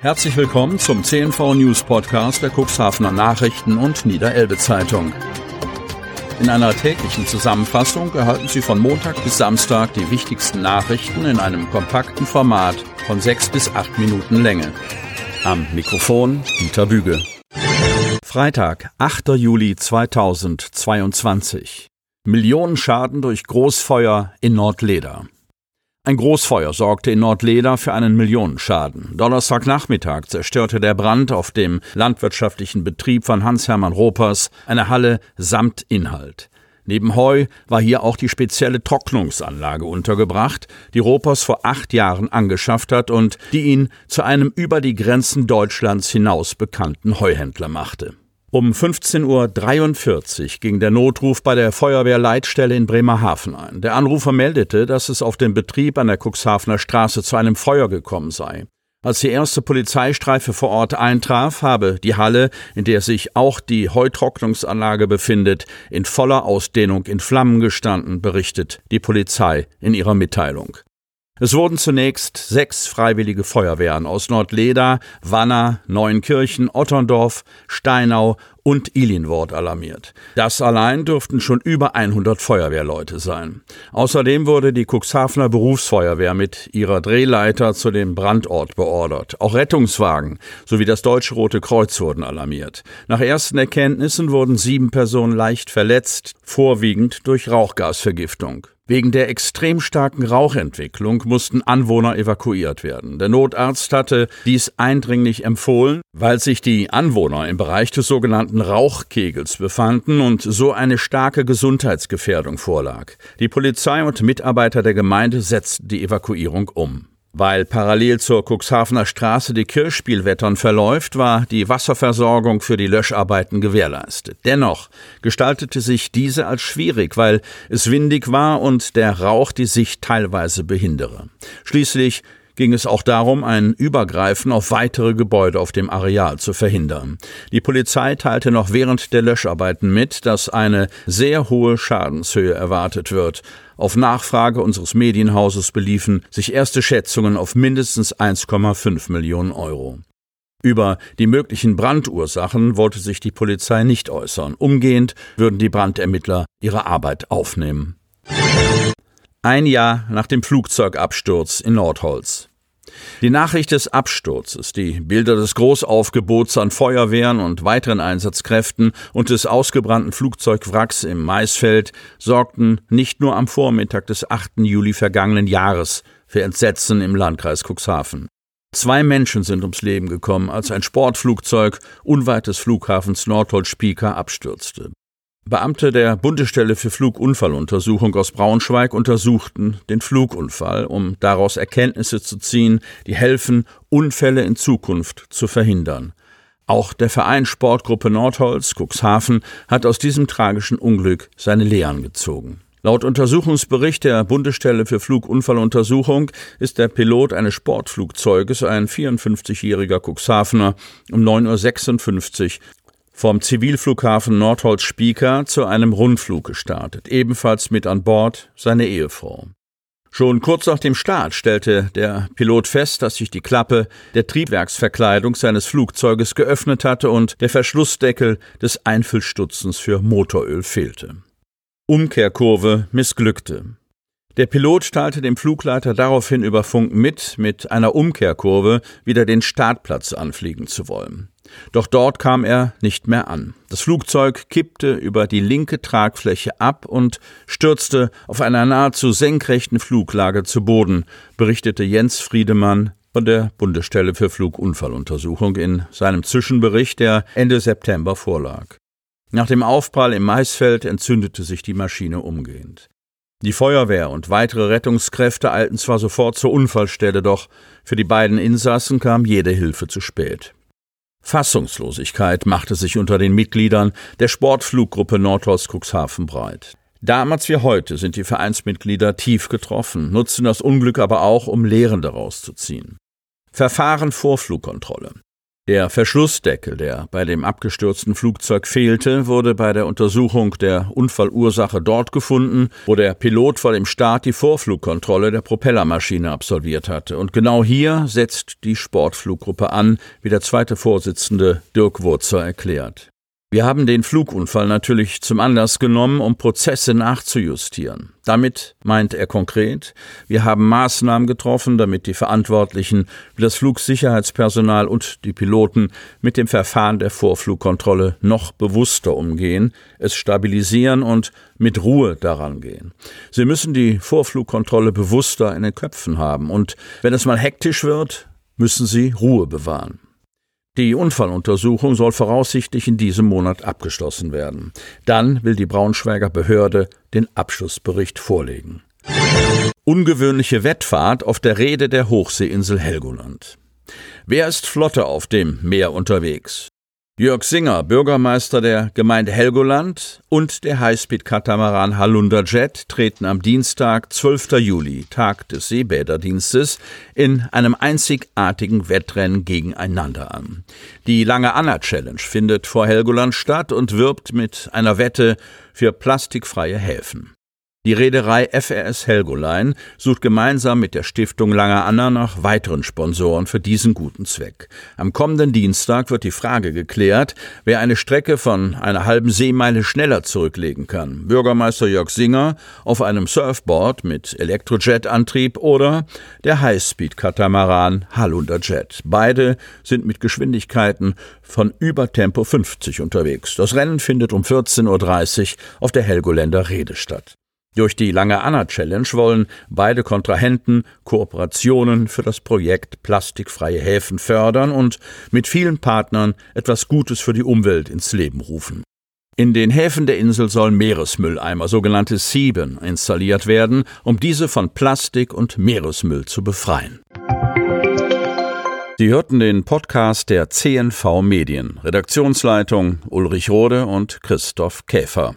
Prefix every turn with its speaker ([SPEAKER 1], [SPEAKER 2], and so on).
[SPEAKER 1] Herzlich willkommen zum CNV News Podcast der Cuxhavener Nachrichten und Niederelbe Zeitung. In einer täglichen Zusammenfassung erhalten Sie von Montag bis Samstag die wichtigsten Nachrichten in einem kompakten Format von sechs bis acht Minuten Länge. Am Mikrofon Dieter Büge. Freitag, 8. Juli 2022. Millionenschaden durch Großfeuer in Nordleder. Ein Großfeuer sorgte in Nordleder für einen Millionenschaden. Donnerstagnachmittag zerstörte der Brand auf dem landwirtschaftlichen Betrieb von Hans-Hermann Ropers eine Halle samt Inhalt. Neben Heu war hier auch die spezielle Trocknungsanlage untergebracht, die Ropers vor acht Jahren angeschafft hat und die ihn zu einem über die Grenzen Deutschlands hinaus bekannten Heuhändler machte. Um 15.43 Uhr ging der Notruf bei der Feuerwehrleitstelle in Bremerhaven ein. Der Anrufer meldete, dass es auf dem Betrieb an der Cuxhavener Straße zu einem Feuer gekommen sei. Als die erste Polizeistreife vor Ort eintraf, habe die Halle, in der sich auch die Heutrocknungsanlage befindet, in voller Ausdehnung in Flammen gestanden, berichtet die Polizei in ihrer Mitteilung. Es wurden zunächst sechs freiwillige Feuerwehren aus Nordleda, Wanner, Neuenkirchen, Otterndorf, Steinau und Ilinwort alarmiert. Das allein dürften schon über 100 Feuerwehrleute sein. Außerdem wurde die Cuxhavener Berufsfeuerwehr mit ihrer Drehleiter zu dem Brandort beordert. Auch Rettungswagen sowie das Deutsche Rote Kreuz wurden alarmiert. Nach ersten Erkenntnissen wurden sieben Personen leicht verletzt, vorwiegend durch Rauchgasvergiftung. Wegen der extrem starken Rauchentwicklung mussten Anwohner evakuiert werden. Der Notarzt hatte dies eindringlich empfohlen, weil sich die Anwohner im Bereich des sogenannten Rauchkegels befanden und so eine starke Gesundheitsgefährdung vorlag. Die Polizei und Mitarbeiter der Gemeinde setzten die Evakuierung um. Weil parallel zur Cuxhavener Straße die Kirchspielwettern verläuft, war die Wasserversorgung für die Löscharbeiten gewährleistet. Dennoch gestaltete sich diese als schwierig, weil es windig war und der Rauch die Sicht teilweise behindere. Schließlich ging es auch darum, ein Übergreifen auf weitere Gebäude auf dem Areal zu verhindern. Die Polizei teilte noch während der Löscharbeiten mit, dass eine sehr hohe Schadenshöhe erwartet wird. Auf Nachfrage unseres Medienhauses beliefen sich erste Schätzungen auf mindestens 1,5 Millionen Euro. Über die möglichen Brandursachen wollte sich die Polizei nicht äußern. Umgehend würden die Brandermittler ihre Arbeit aufnehmen. Ein Jahr nach dem Flugzeugabsturz in Nordholz. Die Nachricht des Absturzes, die Bilder des Großaufgebots an Feuerwehren und weiteren Einsatzkräften und des ausgebrannten Flugzeugwracks im Maisfeld sorgten nicht nur am Vormittag des 8. Juli vergangenen Jahres für Entsetzen im Landkreis Cuxhaven. Zwei Menschen sind ums Leben gekommen, als ein Sportflugzeug unweit des Flughafens Nordholz-Spieker abstürzte. Beamte der Bundesstelle für Flugunfalluntersuchung aus Braunschweig untersuchten den Flugunfall, um daraus Erkenntnisse zu ziehen, die helfen, Unfälle in Zukunft zu verhindern. Auch der Verein Sportgruppe Nordholz Cuxhaven hat aus diesem tragischen Unglück seine Lehren gezogen. Laut Untersuchungsbericht der Bundesstelle für Flugunfalluntersuchung ist der Pilot eines Sportflugzeuges, ein 54-jähriger Cuxhavener, um 9.56 Uhr vom Zivilflughafen Nordholz-Spieker zu einem Rundflug gestartet, ebenfalls mit an Bord seine Ehefrau. Schon kurz nach dem Start stellte der Pilot fest, dass sich die Klappe der Triebwerksverkleidung seines Flugzeuges geöffnet hatte und der Verschlussdeckel des Einfüllstutzens für Motoröl fehlte. Umkehrkurve missglückte. Der Pilot teilte dem Flugleiter daraufhin über Funk mit, mit einer Umkehrkurve wieder den Startplatz anfliegen zu wollen. Doch dort kam er nicht mehr an. Das Flugzeug kippte über die linke Tragfläche ab und stürzte auf einer nahezu senkrechten Fluglage zu Boden, berichtete Jens Friedemann von der Bundesstelle für Flugunfalluntersuchung in seinem Zwischenbericht, der Ende September vorlag. Nach dem Aufprall im Maisfeld entzündete sich die Maschine umgehend. Die Feuerwehr und weitere Rettungskräfte eilten zwar sofort zur Unfallstelle, doch für die beiden Insassen kam jede Hilfe zu spät. Fassungslosigkeit machte sich unter den Mitgliedern der Sportfluggruppe Nordholz Cuxhaven breit. Damals wie heute sind die Vereinsmitglieder tief getroffen, nutzen das Unglück aber auch, um Lehren daraus zu ziehen. Verfahren vor Flugkontrolle. Der Verschlussdeckel, der bei dem abgestürzten Flugzeug fehlte, wurde bei der Untersuchung der Unfallursache dort gefunden, wo der Pilot vor dem Start die Vorflugkontrolle der Propellermaschine absolviert hatte. Und genau hier setzt die Sportfluggruppe an, wie der zweite Vorsitzende Dirk Wurzer erklärt. Wir haben den Flugunfall natürlich zum Anlass genommen, um Prozesse nachzujustieren. Damit meint er konkret, wir haben Maßnahmen getroffen, damit die Verantwortlichen das Flugsicherheitspersonal und die Piloten mit dem Verfahren der Vorflugkontrolle noch bewusster umgehen, es stabilisieren und mit Ruhe daran gehen. Sie müssen die Vorflugkontrolle bewusster in den Köpfen haben und wenn es mal hektisch wird, müssen sie Ruhe bewahren. Die Unfalluntersuchung soll voraussichtlich in diesem Monat abgeschlossen werden. Dann will die Braunschweiger Behörde den Abschlussbericht vorlegen. Ungewöhnliche Wettfahrt auf der Rede der Hochseeinsel Helgoland. Wer ist flotte auf dem Meer unterwegs? Jörg Singer, Bürgermeister der Gemeinde Helgoland und der Highspeed-Katamaran Halunda Jet treten am Dienstag, 12. Juli, Tag des Seebäderdienstes, in einem einzigartigen Wettrennen gegeneinander an. Die Lange Anna Challenge findet vor Helgoland statt und wirbt mit einer Wette für plastikfreie Häfen. Die Reederei FRS Helgoline sucht gemeinsam mit der Stiftung Langer Anna nach weiteren Sponsoren für diesen guten Zweck. Am kommenden Dienstag wird die Frage geklärt, wer eine Strecke von einer halben Seemeile schneller zurücklegen kann. Bürgermeister Jörg Singer auf einem Surfboard mit Elektrojet-Antrieb oder der Highspeed-Katamaran Hallunder Jet. Beide sind mit Geschwindigkeiten von über Tempo 50 unterwegs. Das Rennen findet um 14.30 Uhr auf der Helgoländer Rede statt. Durch die Lange Anna Challenge wollen beide Kontrahenten Kooperationen für das Projekt Plastikfreie Häfen fördern und mit vielen Partnern etwas Gutes für die Umwelt ins Leben rufen. In den Häfen der Insel sollen Meeresmülleimer, sogenannte Sieben, installiert werden, um diese von Plastik und Meeresmüll zu befreien. Sie hörten den Podcast der CNV Medien, Redaktionsleitung Ulrich Rode und Christoph Käfer.